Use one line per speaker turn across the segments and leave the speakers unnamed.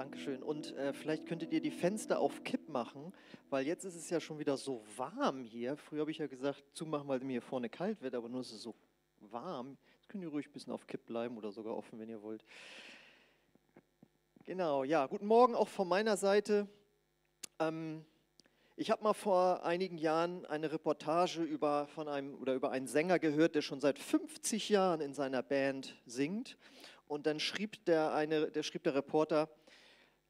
Dankeschön. Und äh, vielleicht könntet ihr die Fenster auf Kipp machen, weil jetzt ist es ja schon wieder so warm hier. Früher habe ich ja gesagt, zumachen, weil mir hier vorne kalt wird, aber nun ist es so warm. Jetzt könnt ihr ruhig ein bisschen auf Kipp bleiben oder sogar offen, wenn ihr wollt. Genau, ja, guten Morgen auch von meiner Seite. Ähm, ich habe mal vor einigen Jahren eine Reportage über, von einem, oder über einen Sänger gehört, der schon seit 50 Jahren in seiner Band singt. Und dann schrieb der, eine, der, schrieb der Reporter,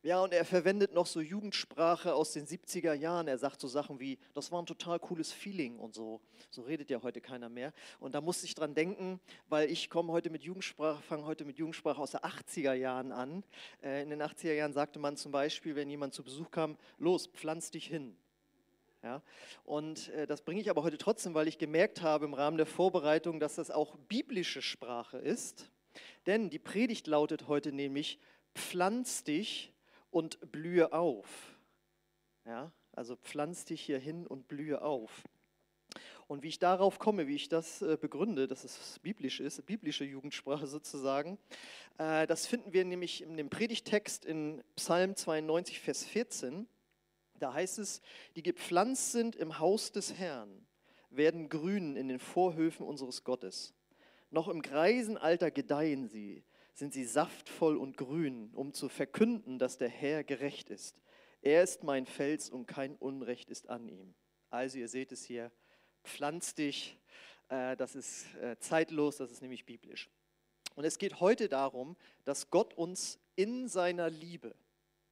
ja, und er verwendet noch so Jugendsprache aus den 70er Jahren. Er sagt so Sachen wie, das war ein total cooles Feeling und so. So redet ja heute keiner mehr. Und da musste ich dran denken, weil ich komme heute mit Jugendsprache, fange heute mit Jugendsprache aus den 80er Jahren an. Äh, in den 80er Jahren sagte man zum Beispiel, wenn jemand zu Besuch kam, los, pflanz dich hin. Ja, und äh, das bringe ich aber heute trotzdem, weil ich gemerkt habe im Rahmen der Vorbereitung, dass das auch biblische Sprache ist. Denn die Predigt lautet heute nämlich, pflanz dich und blühe auf. Ja, also pflanz dich hier hin und blühe auf. Und wie ich darauf komme, wie ich das äh, begründe, dass es biblisch ist, biblische Jugendsprache sozusagen, äh, das finden wir nämlich in dem Predigtext in Psalm 92, Vers 14. Da heißt es, die gepflanzt sind im Haus des Herrn, werden grün in den Vorhöfen unseres Gottes. Noch im Greisenalter gedeihen sie sind sie saftvoll und grün, um zu verkünden, dass der Herr gerecht ist. Er ist mein Fels und kein Unrecht ist an ihm. Also ihr seht es hier, pflanz dich, äh, das ist äh, zeitlos, das ist nämlich biblisch. Und es geht heute darum, dass Gott uns in seiner Liebe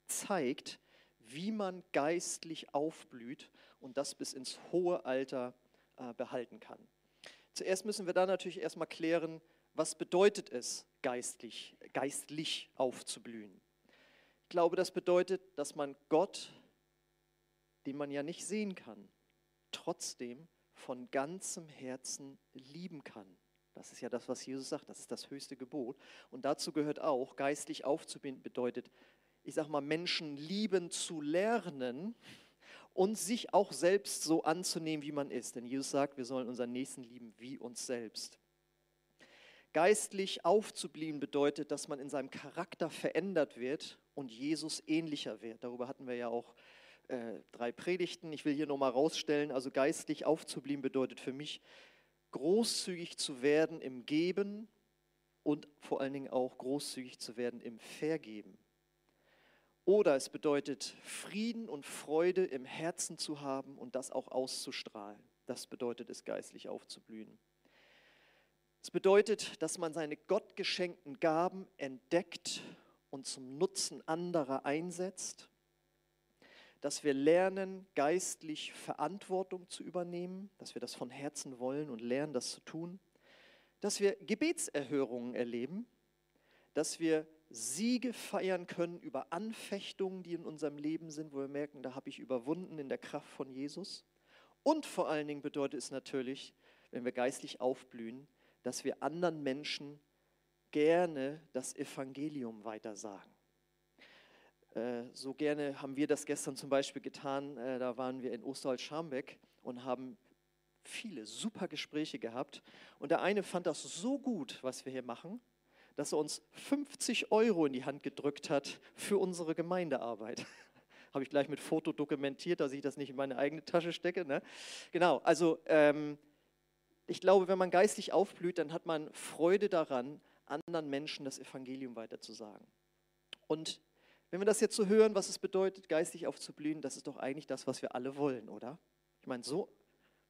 zeigt, wie man geistlich aufblüht und das bis ins hohe Alter äh, behalten kann. Zuerst müssen wir da natürlich erstmal klären, was bedeutet es, geistlich, geistlich aufzublühen? Ich glaube, das bedeutet, dass man Gott, den man ja nicht sehen kann, trotzdem von ganzem Herzen lieben kann. Das ist ja das, was Jesus sagt, das ist das höchste Gebot. Und dazu gehört auch, geistlich aufzublühen bedeutet, ich sage mal, Menschen lieben zu lernen und sich auch selbst so anzunehmen, wie man ist. Denn Jesus sagt, wir sollen unseren Nächsten lieben wie uns selbst. Geistlich aufzublieben bedeutet, dass man in seinem Charakter verändert wird und Jesus ähnlicher wird. Darüber hatten wir ja auch äh, drei Predigten. Ich will hier nochmal rausstellen, also geistlich aufzublieben bedeutet für mich, großzügig zu werden im Geben und vor allen Dingen auch großzügig zu werden im Vergeben. Oder es bedeutet, Frieden und Freude im Herzen zu haben und das auch auszustrahlen. Das bedeutet es, geistlich aufzublühen. Es bedeutet, dass man seine gottgeschenkten Gaben entdeckt und zum Nutzen anderer einsetzt, dass wir lernen, geistlich Verantwortung zu übernehmen, dass wir das von Herzen wollen und lernen, das zu tun, dass wir Gebetserhörungen erleben, dass wir Siege feiern können über Anfechtungen, die in unserem Leben sind, wo wir merken, da habe ich überwunden in der Kraft von Jesus. Und vor allen Dingen bedeutet es natürlich, wenn wir geistlich aufblühen, dass wir anderen Menschen gerne das Evangelium weitersagen. Äh, so gerne haben wir das gestern zum Beispiel getan. Äh, da waren wir in Osterholz-Scharmbeck und haben viele super Gespräche gehabt. Und der eine fand das so gut, was wir hier machen, dass er uns 50 Euro in die Hand gedrückt hat für unsere Gemeindearbeit. Habe ich gleich mit Foto dokumentiert, dass ich das nicht in meine eigene Tasche stecke. Ne? Genau, also ähm, ich glaube, wenn man geistlich aufblüht, dann hat man Freude daran, anderen Menschen das Evangelium weiterzusagen. Und wenn wir das jetzt so hören, was es bedeutet, geistlich aufzublühen, das ist doch eigentlich das, was wir alle wollen, oder? Ich meine, so,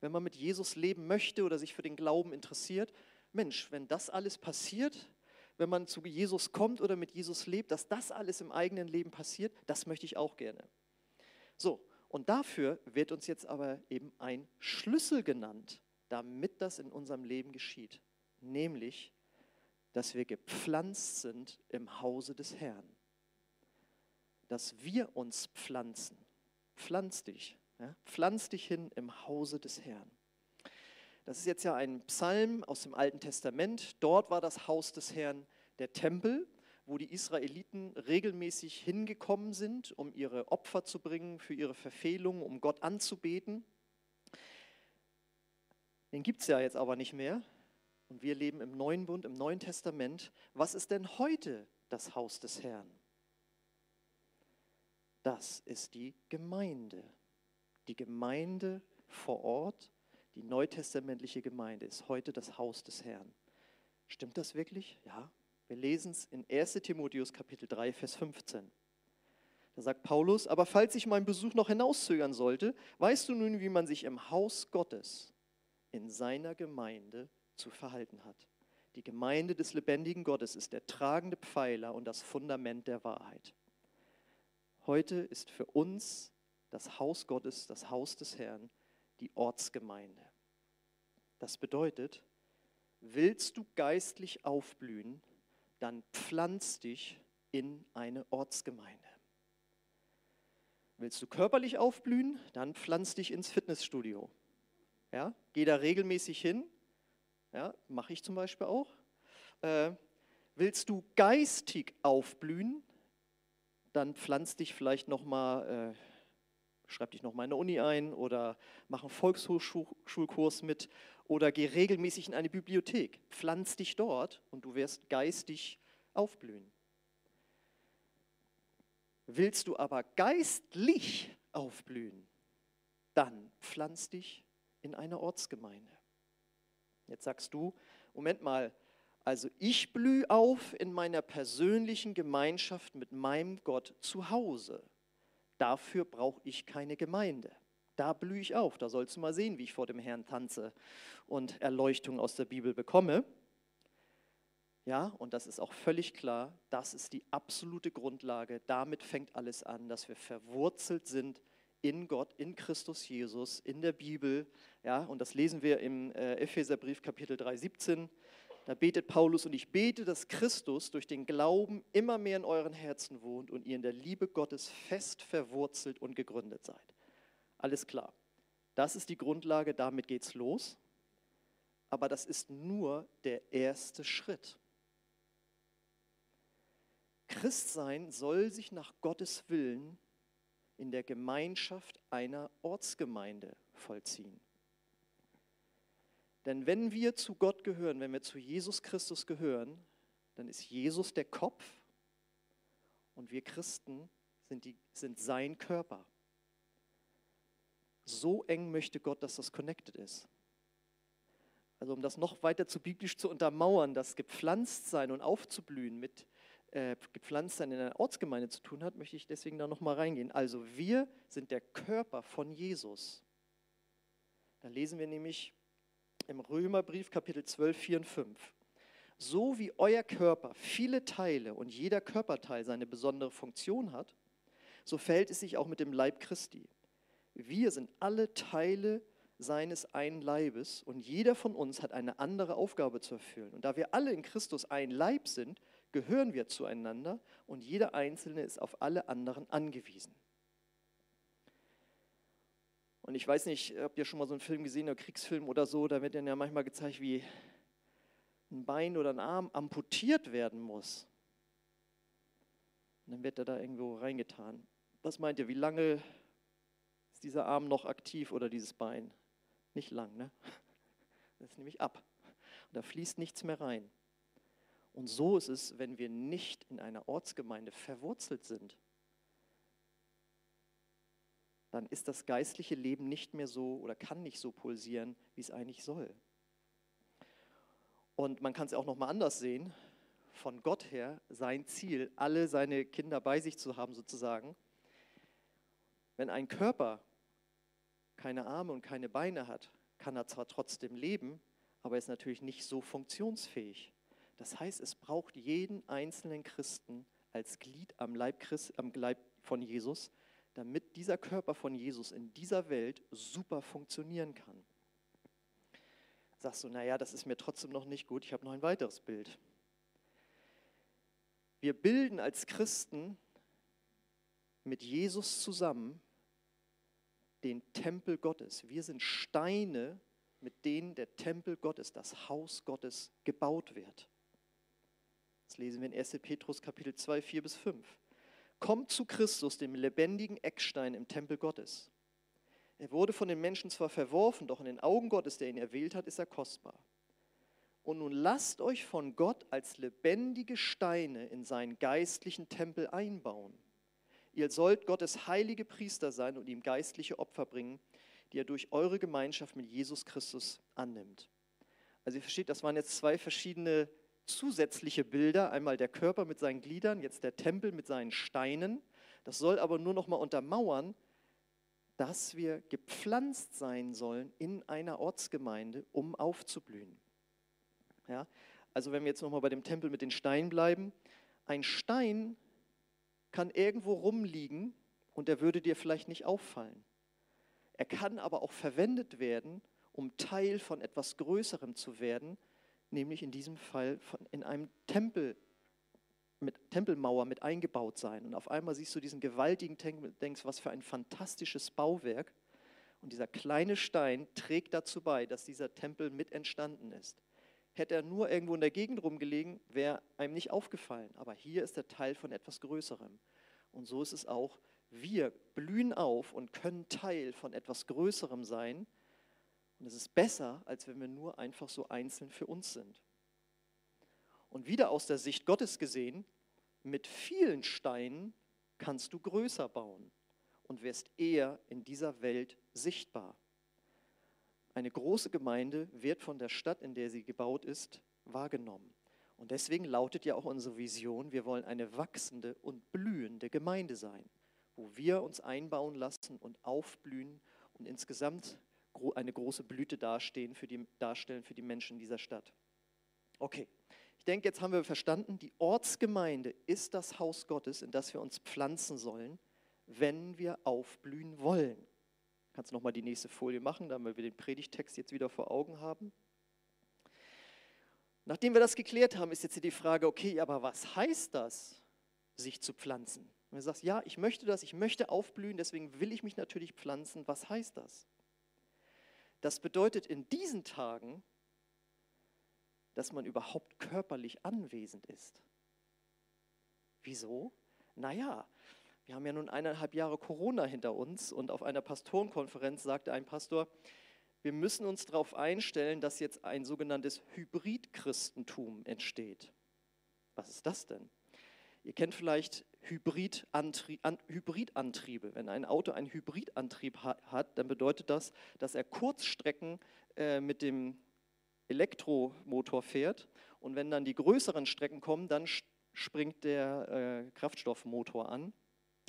wenn man mit Jesus leben möchte oder sich für den Glauben interessiert, Mensch, wenn das alles passiert, wenn man zu Jesus kommt oder mit Jesus lebt, dass das alles im eigenen Leben passiert, das möchte ich auch gerne. So, und dafür wird uns jetzt aber eben ein Schlüssel genannt, damit das in unserem Leben geschieht. Nämlich, dass wir gepflanzt sind im Hause des Herrn. Dass wir uns pflanzen. Pflanz dich. Ja? Pflanz dich hin im Hause des Herrn. Das ist jetzt ja ein Psalm aus dem Alten Testament. Dort war das Haus des Herrn der Tempel, wo die Israeliten regelmäßig hingekommen sind, um ihre Opfer zu bringen für ihre Verfehlungen, um Gott anzubeten. Den gibt es ja jetzt aber nicht mehr. Und wir leben im neuen Bund, im neuen Testament. Was ist denn heute das Haus des Herrn? Das ist die Gemeinde. Die Gemeinde vor Ort, die neutestamentliche Gemeinde, ist heute das Haus des Herrn. Stimmt das wirklich? Ja. Wir lesen es in 1 Timotheus Kapitel 3, Vers 15. Da sagt Paulus, aber falls ich meinen Besuch noch hinauszögern sollte, weißt du nun, wie man sich im Haus Gottes in seiner Gemeinde zu verhalten hat. Die Gemeinde des lebendigen Gottes ist der tragende Pfeiler und das Fundament der Wahrheit. Heute ist für uns das Haus Gottes, das Haus des Herrn, die Ortsgemeinde. Das bedeutet, willst du geistlich aufblühen, dann pflanz dich in eine Ortsgemeinde. Willst du körperlich aufblühen, dann pflanz dich ins Fitnessstudio. Ja, geh da regelmäßig hin. Ja, mache ich zum Beispiel auch. Äh, willst du geistig aufblühen, dann pflanz dich vielleicht noch mal, äh, schreib dich noch mal in der Uni ein oder mach einen Volkshochschulkurs mit oder geh regelmäßig in eine Bibliothek. Pflanz dich dort und du wirst geistig aufblühen. Willst du aber geistlich aufblühen, dann pflanz dich in eine Ortsgemeinde. Jetzt sagst du, Moment mal, also ich blühe auf in meiner persönlichen Gemeinschaft mit meinem Gott zu Hause. Dafür brauche ich keine Gemeinde. Da blühe ich auf. Da sollst du mal sehen, wie ich vor dem Herrn tanze und Erleuchtung aus der Bibel bekomme. Ja, und das ist auch völlig klar, das ist die absolute Grundlage. Damit fängt alles an, dass wir verwurzelt sind in Gott, in Christus Jesus, in der Bibel. Ja, und das lesen wir im äh, Epheserbrief Kapitel 3, 17. Da betet Paulus, und ich bete, dass Christus durch den Glauben immer mehr in euren Herzen wohnt und ihr in der Liebe Gottes fest verwurzelt und gegründet seid. Alles klar. Das ist die Grundlage, damit geht's los. Aber das ist nur der erste Schritt. Christsein soll sich nach Gottes Willen in der Gemeinschaft einer Ortsgemeinde vollziehen. Denn wenn wir zu Gott gehören, wenn wir zu Jesus Christus gehören, dann ist Jesus der Kopf und wir Christen sind, die, sind sein Körper. So eng möchte Gott, dass das connected ist. Also um das noch weiter zu biblisch zu untermauern, das Gepflanztsein und Aufzublühen mit äh, Gepflanztsein in einer Ortsgemeinde zu tun hat, möchte ich deswegen da nochmal reingehen. Also wir sind der Körper von Jesus. Da lesen wir nämlich im Römerbrief Kapitel 12, 4 und 5. So wie euer Körper viele Teile und jeder Körperteil seine besondere Funktion hat, so verhält es sich auch mit dem Leib Christi. Wir sind alle Teile seines einen Leibes und jeder von uns hat eine andere Aufgabe zu erfüllen. Und da wir alle in Christus ein Leib sind, gehören wir zueinander und jeder Einzelne ist auf alle anderen angewiesen. Und ich weiß nicht, habt ihr schon mal so einen Film gesehen, einen Kriegsfilm oder so, da wird dann ja manchmal gezeigt, wie ein Bein oder ein Arm amputiert werden muss. Und dann wird er da irgendwo reingetan. Was meint ihr, wie lange ist dieser Arm noch aktiv oder dieses Bein? Nicht lang, ne? Das ist nämlich ab. Und da fließt nichts mehr rein. Und so ist es, wenn wir nicht in einer Ortsgemeinde verwurzelt sind dann ist das geistliche Leben nicht mehr so oder kann nicht so pulsieren, wie es eigentlich soll. Und man kann es auch noch mal anders sehen. Von Gott her sein Ziel, alle seine Kinder bei sich zu haben, sozusagen. Wenn ein Körper keine Arme und keine Beine hat, kann er zwar trotzdem leben, aber er ist natürlich nicht so funktionsfähig. Das heißt, es braucht jeden einzelnen Christen als Glied am Leib, Christ, am Leib von Jesus, damit dieser Körper von Jesus in dieser Welt super funktionieren kann. Sagst du, naja, das ist mir trotzdem noch nicht gut, ich habe noch ein weiteres Bild. Wir bilden als Christen mit Jesus zusammen den Tempel Gottes. Wir sind Steine, mit denen der Tempel Gottes, das Haus Gottes gebaut wird. Das lesen wir in 1. Petrus Kapitel 2, 4 bis 5. Kommt zu Christus, dem lebendigen Eckstein im Tempel Gottes. Er wurde von den Menschen zwar verworfen, doch in den Augen Gottes, der ihn erwählt hat, ist er kostbar. Und nun lasst euch von Gott als lebendige Steine in seinen geistlichen Tempel einbauen. Ihr sollt Gottes heilige Priester sein und ihm geistliche Opfer bringen, die er durch eure Gemeinschaft mit Jesus Christus annimmt. Also ihr versteht, das waren jetzt zwei verschiedene zusätzliche Bilder. Einmal der Körper mit seinen Gliedern, jetzt der Tempel mit seinen Steinen. Das soll aber nur noch mal untermauern, dass wir gepflanzt sein sollen in einer Ortsgemeinde, um aufzublühen. Ja? Also wenn wir jetzt nochmal bei dem Tempel mit den Steinen bleiben, ein Stein kann irgendwo rumliegen und er würde dir vielleicht nicht auffallen. Er kann aber auch verwendet werden, um Teil von etwas Größerem zu werden, nämlich in diesem Fall von, in einem Tempel mit Tempelmauer mit eingebaut sein. Und auf einmal siehst du diesen gewaltigen Tempel und denkst, was für ein fantastisches Bauwerk. Und dieser kleine Stein trägt dazu bei, dass dieser Tempel mit entstanden ist. Hätte er nur irgendwo in der Gegend rumgelegen, wäre einem nicht aufgefallen. Aber hier ist er Teil von etwas Größerem. Und so ist es auch. Wir blühen auf und können Teil von etwas Größerem sein. Und es ist besser, als wenn wir nur einfach so einzeln für uns sind. Und wieder aus der Sicht Gottes gesehen, mit vielen Steinen kannst du größer bauen und wirst eher in dieser Welt sichtbar. Eine große Gemeinde wird von der Stadt, in der sie gebaut ist, wahrgenommen. Und deswegen lautet ja auch unsere Vision, wir wollen eine wachsende und blühende Gemeinde sein, wo wir uns einbauen lassen und aufblühen und insgesamt eine große Blüte dastehen für die, darstellen für die Menschen dieser Stadt. Okay, ich denke, jetzt haben wir verstanden, die Ortsgemeinde ist das Haus Gottes, in das wir uns pflanzen sollen, wenn wir aufblühen wollen. Kannst du nochmal die nächste Folie machen, damit wir den Predigtext jetzt wieder vor Augen haben. Nachdem wir das geklärt haben, ist jetzt hier die Frage, okay, aber was heißt das, sich zu pflanzen? Wenn du sagst, ja, ich möchte das, ich möchte aufblühen, deswegen will ich mich natürlich pflanzen, was heißt das? Das bedeutet in diesen Tagen, dass man überhaupt körperlich anwesend ist. Wieso? Naja, wir haben ja nun eineinhalb Jahre Corona hinter uns und auf einer Pastorenkonferenz sagte ein Pastor, wir müssen uns darauf einstellen, dass jetzt ein sogenanntes Hybridchristentum entsteht. Was ist das denn? Ihr kennt vielleicht Hybridantriebe. Wenn ein Auto einen Hybridantrieb hat, dann bedeutet das, dass er Kurzstrecken äh, mit dem Elektromotor fährt und wenn dann die größeren Strecken kommen, dann springt der äh, Kraftstoffmotor an.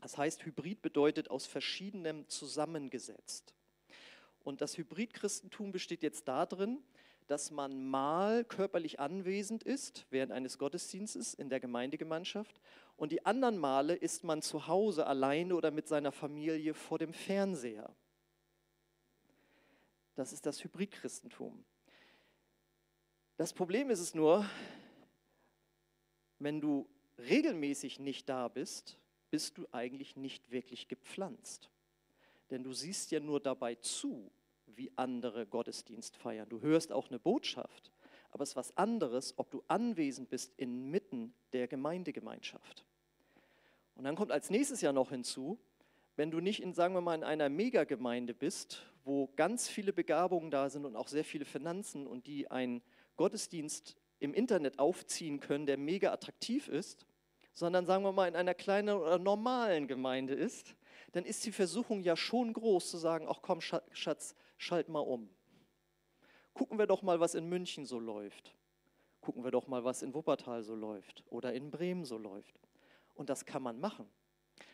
Das heißt, Hybrid bedeutet aus verschiedenem zusammengesetzt. Und das Hybridchristentum besteht jetzt darin, dass man mal körperlich anwesend ist während eines Gottesdienstes in der Gemeindegemeinschaft und die anderen Male ist man zu Hause alleine oder mit seiner Familie vor dem Fernseher. Das ist das Hybridchristentum. Das Problem ist es nur, wenn du regelmäßig nicht da bist, bist du eigentlich nicht wirklich gepflanzt. Denn du siehst ja nur dabei zu, wie andere Gottesdienst feiern. Du hörst auch eine Botschaft, aber es ist was anderes, ob du anwesend bist inmitten der Gemeindegemeinschaft. Und dann kommt als nächstes Jahr noch hinzu, wenn du nicht in, sagen wir mal, in einer Megagemeinde bist, wo ganz viele Begabungen da sind und auch sehr viele Finanzen und die ein Gottesdienst im Internet aufziehen können, der mega attraktiv ist, sondern sagen wir mal in einer kleinen oder normalen Gemeinde ist, dann ist die Versuchung ja schon groß zu sagen, ach komm Schatz, schalt mal um. Gucken wir doch mal, was in München so läuft. Gucken wir doch mal, was in Wuppertal so läuft oder in Bremen so läuft. Und das kann man machen.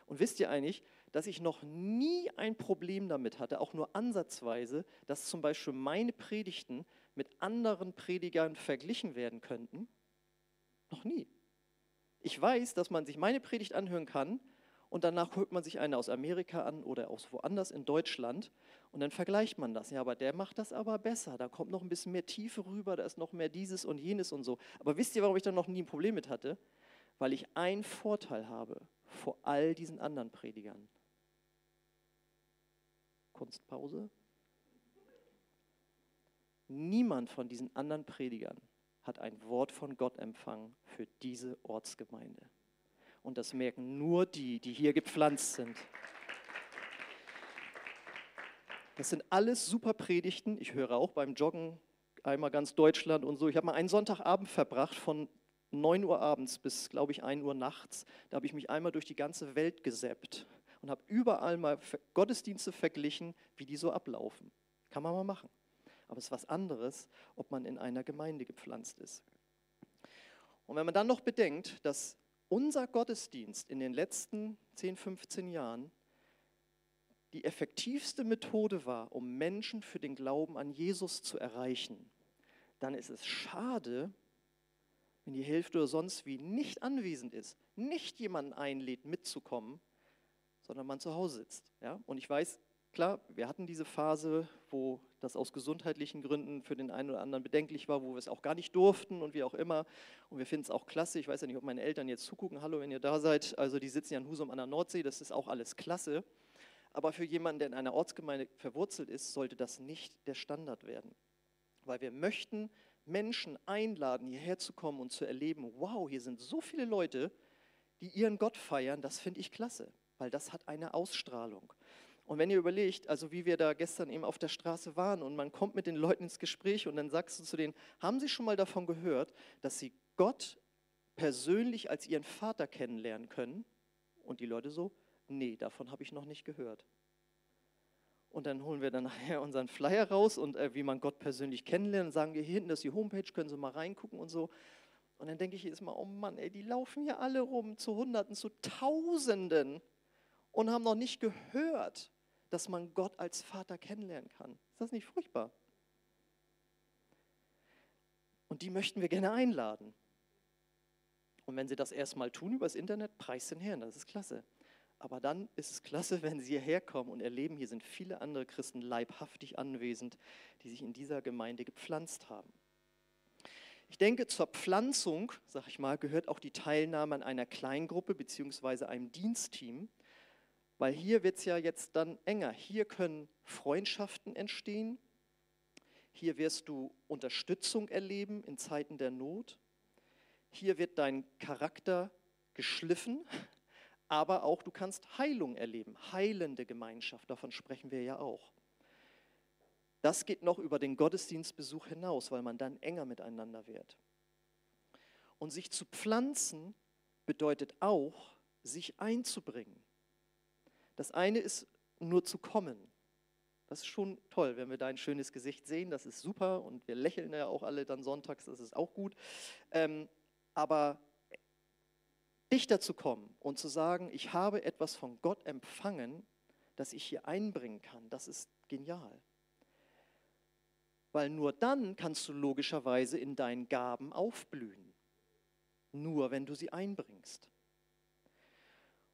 Und wisst ihr eigentlich, dass ich noch nie ein Problem damit hatte, auch nur ansatzweise, dass zum Beispiel meine Predigten mit anderen Predigern verglichen werden könnten? Noch nie. Ich weiß, dass man sich meine Predigt anhören kann und danach hört man sich eine aus Amerika an oder aus woanders in Deutschland und dann vergleicht man das. Ja, aber der macht das aber besser. Da kommt noch ein bisschen mehr Tiefe rüber, da ist noch mehr dieses und jenes und so. Aber wisst ihr, warum ich da noch nie ein Problem mit hatte? Weil ich einen Vorteil habe vor all diesen anderen Predigern. Kunstpause. Niemand von diesen anderen Predigern hat ein Wort von Gott empfangen für diese Ortsgemeinde. Und das merken nur die, die hier gepflanzt sind. Das sind alles super Predigten. Ich höre auch beim Joggen einmal ganz Deutschland und so. Ich habe mal einen Sonntagabend verbracht von 9 Uhr abends bis, glaube ich, 1 Uhr nachts. Da habe ich mich einmal durch die ganze Welt gesäppt und habe überall mal Gottesdienste verglichen, wie die so ablaufen. Kann man mal machen. Aber es ist was anderes, ob man in einer Gemeinde gepflanzt ist. Und wenn man dann noch bedenkt, dass unser Gottesdienst in den letzten 10, 15 Jahren die effektivste Methode war, um Menschen für den Glauben an Jesus zu erreichen, dann ist es schade, wenn die Hälfte oder sonst wie nicht anwesend ist, nicht jemanden einlädt, mitzukommen, sondern man zu Hause sitzt. Ja? Und ich weiß, klar, wir hatten diese Phase, wo das aus gesundheitlichen Gründen für den einen oder anderen bedenklich war, wo wir es auch gar nicht durften und wie auch immer. Und wir finden es auch klasse. Ich weiß ja nicht, ob meine Eltern jetzt zugucken. Hallo, wenn ihr da seid. Also die sitzen ja in Husum an der Nordsee. Das ist auch alles klasse. Aber für jemanden, der in einer Ortsgemeinde verwurzelt ist, sollte das nicht der Standard werden. Weil wir möchten Menschen einladen, hierher zu kommen und zu erleben, wow, hier sind so viele Leute, die ihren Gott feiern, das finde ich klasse, weil das hat eine Ausstrahlung. Und wenn ihr überlegt, also wie wir da gestern eben auf der Straße waren und man kommt mit den Leuten ins Gespräch und dann sagst du zu denen, haben sie schon mal davon gehört, dass sie Gott persönlich als ihren Vater kennenlernen können? Und die Leute so, nee, davon habe ich noch nicht gehört. Und dann holen wir dann nachher unseren Flyer raus und äh, wie man Gott persönlich kennenlernt, und sagen wir, hier hinten ist die Homepage, können Sie mal reingucken und so. Und dann denke ich jedes Mal, oh Mann, ey, die laufen hier alle rum zu Hunderten, zu Tausenden und haben noch nicht gehört, dass man Gott als Vater kennenlernen kann. Ist das nicht furchtbar? Und die möchten wir gerne einladen. Und wenn sie das erstmal tun übers Internet, preis den Herrn, das ist klasse. Aber dann ist es klasse, wenn sie hierher kommen und erleben, hier sind viele andere Christen leibhaftig anwesend, die sich in dieser Gemeinde gepflanzt haben. Ich denke, zur Pflanzung, sag ich mal, gehört auch die Teilnahme an einer Kleingruppe bzw. einem Dienstteam, weil hier wird es ja jetzt dann enger. Hier können Freundschaften entstehen, hier wirst du Unterstützung erleben in Zeiten der Not, hier wird dein Charakter geschliffen, aber auch du kannst Heilung erleben, heilende Gemeinschaft, davon sprechen wir ja auch. Das geht noch über den Gottesdienstbesuch hinaus, weil man dann enger miteinander wird. Und sich zu pflanzen bedeutet auch, sich einzubringen. Das eine ist nur zu kommen. Das ist schon toll, wenn wir dein schönes Gesicht sehen, das ist super und wir lächeln ja auch alle dann sonntags, das ist auch gut. Ähm, aber dichter zu kommen und zu sagen, ich habe etwas von Gott empfangen, das ich hier einbringen kann, das ist genial. Weil nur dann kannst du logischerweise in deinen Gaben aufblühen. Nur wenn du sie einbringst.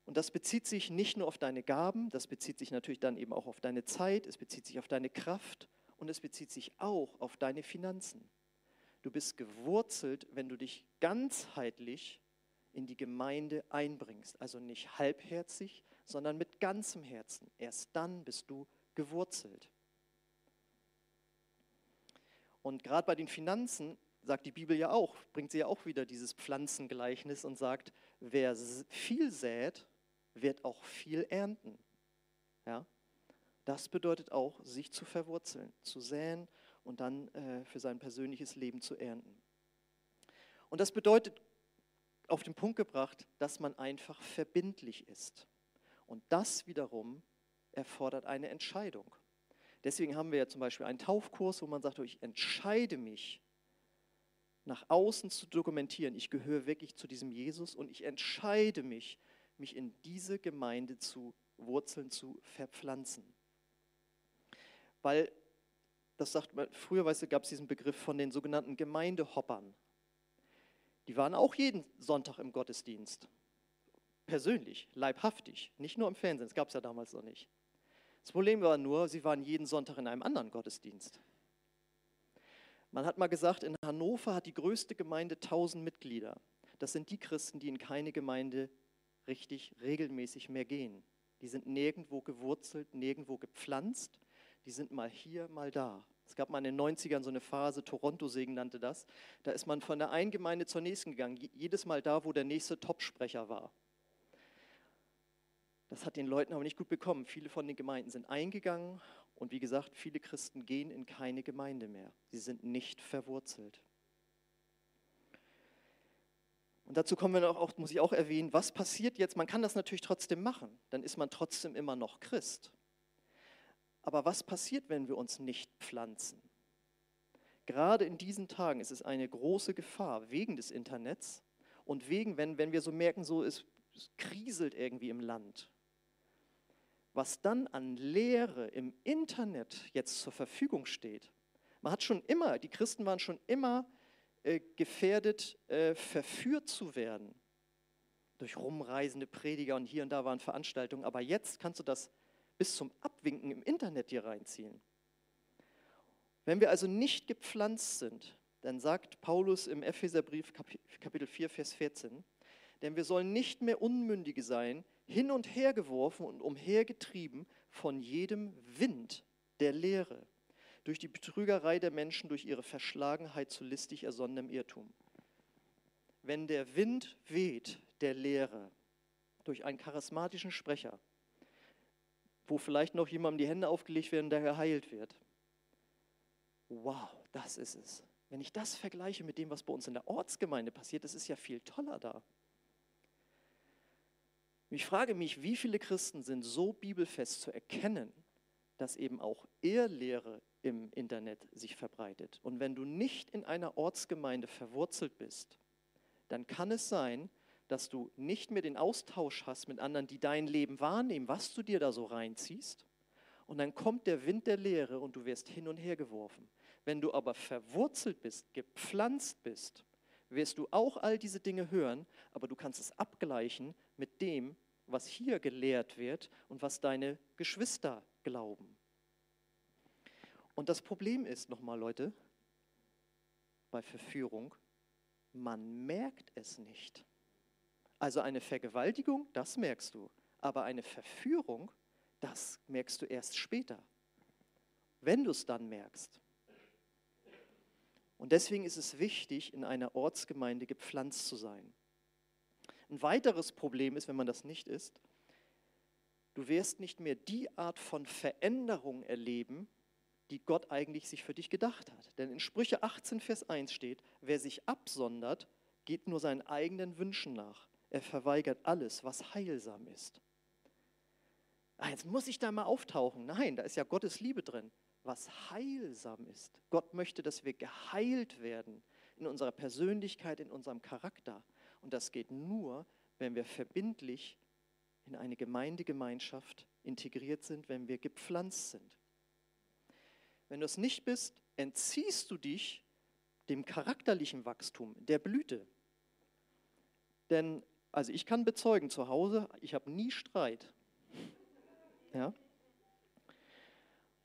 Und das bezieht sich nicht nur auf deine Gaben, das bezieht sich natürlich dann eben auch auf deine Zeit, es bezieht sich auf deine Kraft und es bezieht sich auch auf deine Finanzen. Du bist gewurzelt, wenn du dich ganzheitlich in die Gemeinde einbringst. Also nicht halbherzig, sondern mit ganzem Herzen. Erst dann bist du gewurzelt. Und gerade bei den Finanzen sagt die Bibel ja auch, bringt sie ja auch wieder dieses Pflanzengleichnis und sagt, wer viel sät, wird auch viel ernten. Ja? Das bedeutet auch, sich zu verwurzeln, zu säen und dann äh, für sein persönliches Leben zu ernten. Und das bedeutet auf den Punkt gebracht, dass man einfach verbindlich ist. Und das wiederum erfordert eine Entscheidung. Deswegen haben wir ja zum Beispiel einen Taufkurs, wo man sagt, ich entscheide mich, nach außen zu dokumentieren, ich gehöre wirklich zu diesem Jesus und ich entscheide mich, mich in diese Gemeinde zu Wurzeln zu verpflanzen. Weil, das sagt man, früher gab es diesen Begriff von den sogenannten Gemeindehoppern. Die waren auch jeden Sonntag im Gottesdienst. Persönlich, leibhaftig, nicht nur im Fernsehen, das gab es ja damals noch nicht. Das Problem war nur, sie waren jeden Sonntag in einem anderen Gottesdienst. Man hat mal gesagt, in Hannover hat die größte Gemeinde 1000 Mitglieder. Das sind die Christen, die in keine Gemeinde richtig regelmäßig mehr gehen. Die sind nirgendwo gewurzelt, nirgendwo gepflanzt. Die sind mal hier, mal da. Es gab mal in den 90ern so eine Phase, Toronto-Segen nannte das. Da ist man von der einen Gemeinde zur nächsten gegangen, jedes Mal da, wo der nächste Topsprecher war. Das hat den Leuten aber nicht gut bekommen. Viele von den Gemeinden sind eingegangen und wie gesagt, viele Christen gehen in keine Gemeinde mehr. Sie sind nicht verwurzelt. Und dazu kommen wir auch, muss ich auch erwähnen, was passiert jetzt? Man kann das natürlich trotzdem machen, dann ist man trotzdem immer noch Christ. Aber was passiert, wenn wir uns nicht pflanzen? Gerade in diesen Tagen ist es eine große Gefahr wegen des Internets und wegen, wenn, wenn wir so merken, so es, es kriselt irgendwie im Land. Was dann an Lehre im Internet jetzt zur Verfügung steht, man hat schon immer, die Christen waren schon immer äh, gefährdet, äh, verführt zu werden durch rumreisende Prediger und hier und da waren Veranstaltungen. Aber jetzt kannst du das bis zum Abwinken im Internet dir reinziehen. Wenn wir also nicht gepflanzt sind, dann sagt Paulus im Epheserbrief Kapitel 4, Vers 14, denn wir sollen nicht mehr Unmündige sein, hin und her geworfen und umhergetrieben von jedem Wind der Lehre durch die Betrügerei der Menschen, durch ihre Verschlagenheit zu listig ersonnenem Irrtum. Wenn der Wind weht der Lehre durch einen charismatischen Sprecher, wo vielleicht noch jemandem die Hände aufgelegt werden, der geheilt wird. Wow, das ist es. Wenn ich das vergleiche mit dem, was bei uns in der Ortsgemeinde passiert, das ist ja viel toller da. Ich frage mich, wie viele Christen sind so bibelfest zu erkennen, dass eben auch Irrlehre im Internet sich verbreitet. Und wenn du nicht in einer Ortsgemeinde verwurzelt bist, dann kann es sein, dass du nicht mehr den Austausch hast mit anderen, die dein Leben wahrnehmen, was du dir da so reinziehst. Und dann kommt der Wind der Lehre und du wirst hin und her geworfen. Wenn du aber verwurzelt bist, gepflanzt bist, wirst du auch all diese Dinge hören, aber du kannst es abgleichen mit dem, was hier gelehrt wird und was deine Geschwister glauben. Und das Problem ist nochmal, Leute, bei Verführung, man merkt es nicht. Also eine Vergewaltigung, das merkst du. Aber eine Verführung, das merkst du erst später, wenn du es dann merkst. Und deswegen ist es wichtig, in einer Ortsgemeinde gepflanzt zu sein. Ein weiteres Problem ist, wenn man das nicht ist, du wirst nicht mehr die Art von Veränderung erleben, die Gott eigentlich sich für dich gedacht hat. Denn in Sprüche 18, Vers 1 steht, wer sich absondert, geht nur seinen eigenen Wünschen nach. Er verweigert alles, was heilsam ist. Ah, jetzt muss ich da mal auftauchen. Nein, da ist ja Gottes Liebe drin. Was heilsam ist. Gott möchte, dass wir geheilt werden in unserer Persönlichkeit, in unserem Charakter. Und das geht nur, wenn wir verbindlich in eine Gemeindegemeinschaft integriert sind, wenn wir gepflanzt sind. Wenn du es nicht bist, entziehst du dich dem charakterlichen Wachstum, der Blüte. Denn, also ich kann bezeugen, zu Hause, ich habe nie Streit. Ja?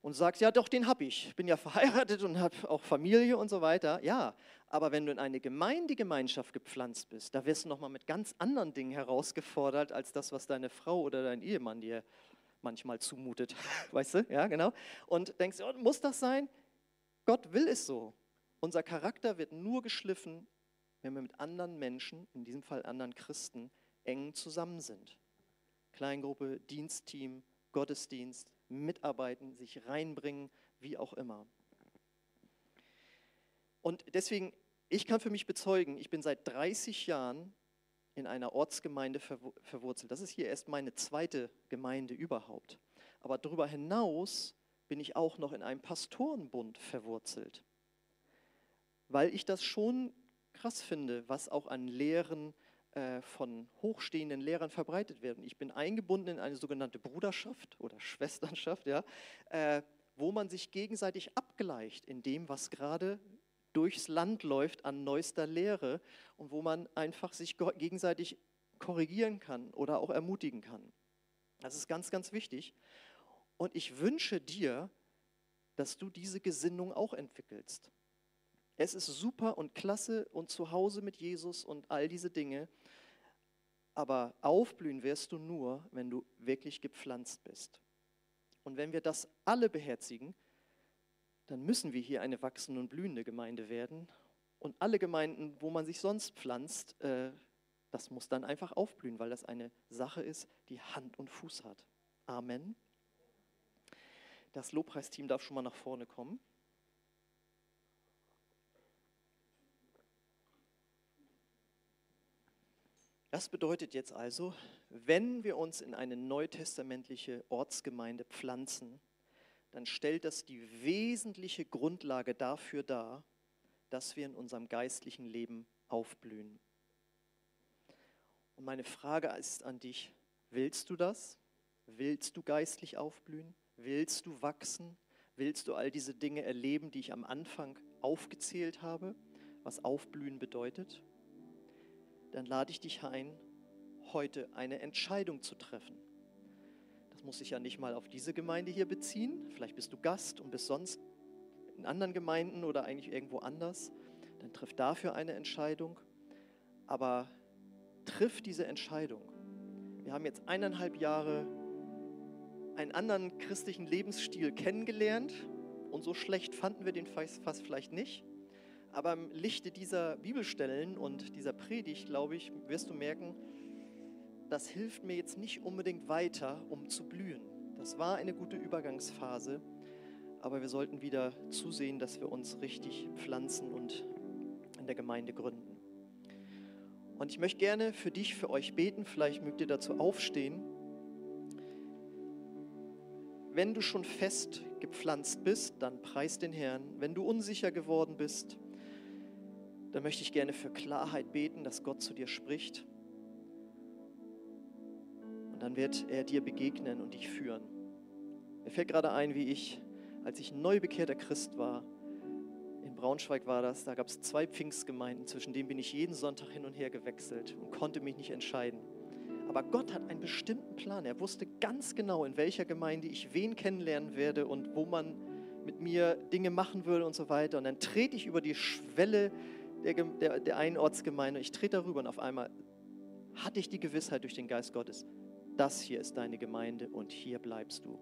Und sagst, ja doch, den habe ich. Ich bin ja verheiratet und habe auch Familie und so weiter. Ja, aber wenn du in eine Gemeindegemeinschaft gepflanzt bist, da wirst du nochmal mit ganz anderen Dingen herausgefordert, als das, was deine Frau oder dein Ehemann dir manchmal zumutet. Weißt du? Ja, genau. Und denkst, oh, muss das sein? Gott will es so. Unser Charakter wird nur geschliffen, wenn wir mit anderen Menschen, in diesem Fall anderen Christen, eng zusammen sind. Kleingruppe, Dienstteam, Gottesdienst, mitarbeiten, sich reinbringen, wie auch immer. Und deswegen, ich kann für mich bezeugen, ich bin seit 30 Jahren in einer Ortsgemeinde verwurzelt. Das ist hier erst meine zweite Gemeinde überhaupt. Aber darüber hinaus bin ich auch noch in einem Pastorenbund verwurzelt, weil ich das schon krass finde, was auch an Lehren äh, von hochstehenden Lehrern verbreitet werden. Ich bin eingebunden in eine sogenannte Bruderschaft oder Schwesternschaft, ja, äh, wo man sich gegenseitig abgleicht in dem, was gerade durchs Land läuft an neuester Lehre und wo man einfach sich gegenseitig korrigieren kann oder auch ermutigen kann. Das ist ganz, ganz wichtig. Und ich wünsche dir, dass du diese Gesinnung auch entwickelst. Es ist super und klasse und zu Hause mit Jesus und all diese Dinge, aber aufblühen wirst du nur, wenn du wirklich gepflanzt bist. Und wenn wir das alle beherzigen, dann müssen wir hier eine wachsende und blühende Gemeinde werden. Und alle Gemeinden, wo man sich sonst pflanzt, äh, das muss dann einfach aufblühen, weil das eine Sache ist, die Hand und Fuß hat. Amen. Das Lobpreisteam darf schon mal nach vorne kommen. Das bedeutet jetzt also, wenn wir uns in eine neutestamentliche Ortsgemeinde pflanzen, dann stellt das die wesentliche Grundlage dafür dar, dass wir in unserem geistlichen Leben aufblühen. Und meine Frage ist an dich, willst du das? Willst du geistlich aufblühen? Willst du wachsen? Willst du all diese Dinge erleben, die ich am Anfang aufgezählt habe, was aufblühen bedeutet? Dann lade ich dich ein, heute eine Entscheidung zu treffen. Das muss sich ja nicht mal auf diese Gemeinde hier beziehen. Vielleicht bist du Gast und bist sonst in anderen Gemeinden oder eigentlich irgendwo anders. Dann triff dafür eine Entscheidung. Aber triff diese Entscheidung. Wir haben jetzt eineinhalb Jahre einen anderen christlichen Lebensstil kennengelernt und so schlecht fanden wir den fast, vielleicht nicht. Aber im Lichte dieser Bibelstellen und dieser Predigt, glaube ich, wirst du merken, das hilft mir jetzt nicht unbedingt weiter, um zu blühen. Das war eine gute Übergangsphase, aber wir sollten wieder zusehen, dass wir uns richtig pflanzen und in der Gemeinde gründen. Und ich möchte gerne für dich, für euch beten. Vielleicht mögt ihr dazu aufstehen. Wenn du schon fest gepflanzt bist, dann preis den Herrn. Wenn du unsicher geworden bist, dann möchte ich gerne für Klarheit beten, dass Gott zu dir spricht. Und dann wird er dir begegnen und dich führen. Mir fällt gerade ein, wie ich, als ich neu bekehrter Christ war, in Braunschweig war das, da gab es zwei Pfingstgemeinden, zwischen denen bin ich jeden Sonntag hin und her gewechselt und konnte mich nicht entscheiden. Aber Gott hat einen bestimmten Plan. Er wusste ganz genau, in welcher Gemeinde ich wen kennenlernen werde und wo man mit mir Dinge machen würde und so weiter. Und dann trete ich über die Schwelle der, der, der einen Ortsgemeinde, ich trete darüber und auf einmal hatte ich die Gewissheit durch den Geist Gottes, das hier ist deine Gemeinde und hier bleibst du.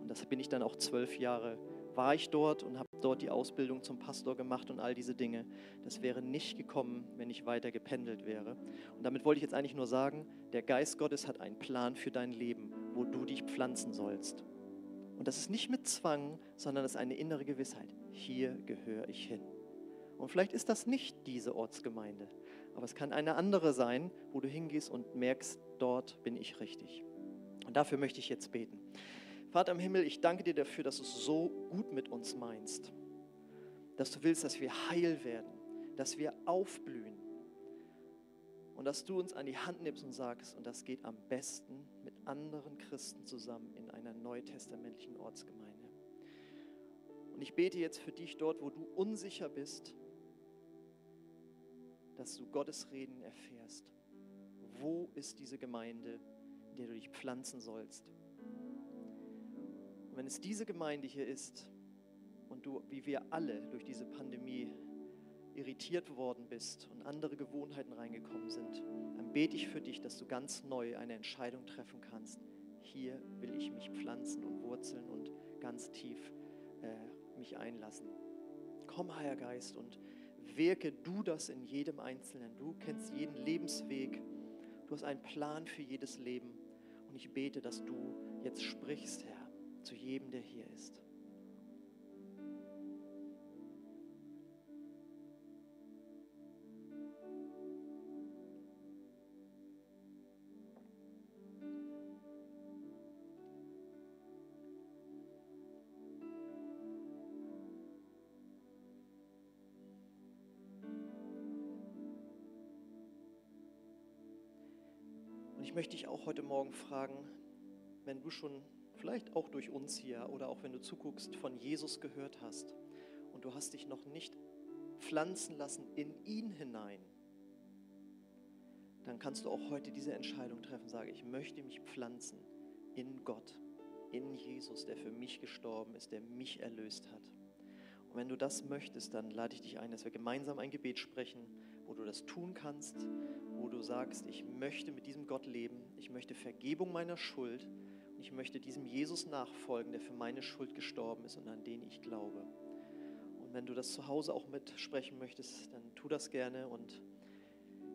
Und das bin ich dann auch zwölf Jahre, war ich dort und habe dort die Ausbildung zum Pastor gemacht und all diese Dinge. Das wäre nicht gekommen, wenn ich weiter gependelt wäre. Und damit wollte ich jetzt eigentlich nur sagen, der Geist Gottes hat einen Plan für dein Leben, wo du dich pflanzen sollst. Und das ist nicht mit Zwang, sondern das ist eine innere Gewissheit. Hier gehöre ich hin. Und vielleicht ist das nicht diese Ortsgemeinde, aber es kann eine andere sein, wo du hingehst und merkst, dort bin ich richtig. Und dafür möchte ich jetzt beten. Vater im Himmel, ich danke dir dafür, dass du es so gut mit uns meinst. Dass du willst, dass wir heil werden, dass wir aufblühen. Und dass du uns an die Hand nimmst und sagst, und das geht am besten mit anderen Christen zusammen in einer neutestamentlichen Ortsgemeinde. Und ich bete jetzt für dich dort, wo du unsicher bist, dass du Gottes Reden erfährst. Wo ist diese Gemeinde, in der du dich pflanzen sollst? Und wenn es diese Gemeinde hier ist und du, wie wir alle, durch diese Pandemie irritiert worden bist und andere Gewohnheiten reingekommen sind, dann bete ich für dich, dass du ganz neu eine Entscheidung treffen kannst. Hier will ich mich pflanzen und wurzeln und ganz tief äh, mich einlassen. Komm, Heiliger Geist, und wirke du das in jedem Einzelnen. Du kennst jeden Lebensweg. Du hast einen Plan für jedes Leben. Und ich bete, dass du jetzt sprichst, Herr, zu jedem, der hier ist. Ich möchte dich auch heute Morgen fragen, wenn du schon vielleicht auch durch uns hier oder auch wenn du zuguckst, von Jesus gehört hast und du hast dich noch nicht pflanzen lassen in ihn hinein, dann kannst du auch heute diese Entscheidung treffen, sage ich möchte mich pflanzen in Gott, in Jesus, der für mich gestorben ist, der mich erlöst hat. Und wenn du das möchtest, dann lade ich dich ein, dass wir gemeinsam ein Gebet sprechen, wo du das tun kannst, wo du sagst, ich möchte mit diesem Gott leben, ich möchte Vergebung meiner Schuld und ich möchte diesem Jesus nachfolgen, der für meine Schuld gestorben ist und an den ich glaube. Und wenn du das zu Hause auch mitsprechen möchtest, dann tu das gerne und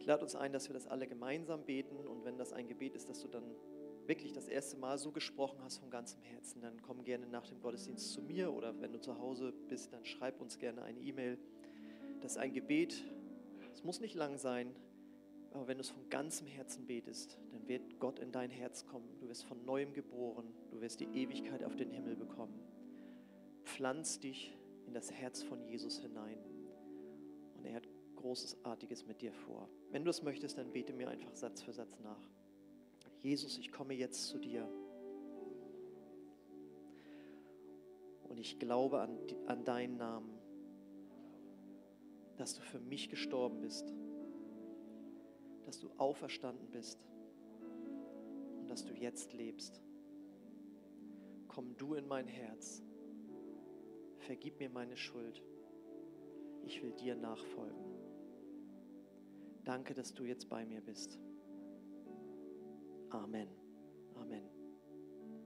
lade uns ein, dass wir das alle gemeinsam beten und wenn das ein Gebet ist, dass du dann wirklich das erste Mal so gesprochen hast von ganzem Herzen, dann komm gerne nach dem Gottesdienst zu mir oder wenn du zu Hause bist, dann schreib uns gerne eine E-Mail. Das ist ein Gebet, es muss nicht lang sein, Aber wenn du es von ganzem Herzen betest, dann wird Gott in dein Herz kommen. Du wirst von neuem geboren. Du wirst die Ewigkeit auf den Himmel bekommen. Pflanz dich in das Herz von Jesus hinein. Und er hat Großartiges mit dir vor. Wenn du es möchtest, dann bete mir einfach Satz für Satz nach. Jesus, ich komme jetzt zu dir. Und ich glaube an, an deinen Namen, dass du für mich gestorben bist, dass du auferstanden bist und dass du jetzt lebst. Komm du in mein Herz, vergib mir meine Schuld, ich will dir nachfolgen. Danke, dass du jetzt bei mir bist. Amen. Amen.